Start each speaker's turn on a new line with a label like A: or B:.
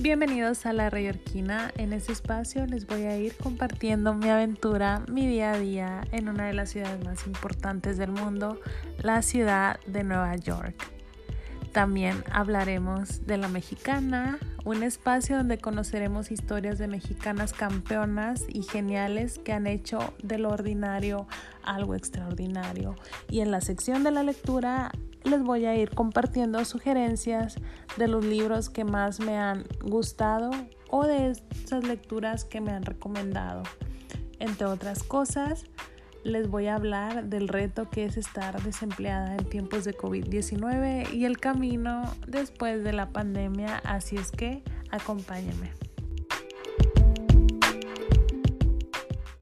A: Bienvenidos a La Reyorquina. En este espacio les voy a ir compartiendo mi aventura, mi día a día en una de las ciudades más importantes del mundo, la ciudad de Nueva York. También hablaremos de la mexicana, un espacio donde conoceremos historias de mexicanas campeonas y geniales que han hecho de lo ordinario algo extraordinario. Y en la sección de la lectura les voy a ir compartiendo sugerencias de los libros que más me han gustado o de esas lecturas que me han recomendado. Entre otras cosas, les voy a hablar del reto que es estar desempleada en tiempos de COVID-19 y el camino después de la pandemia, así es que acompáñenme.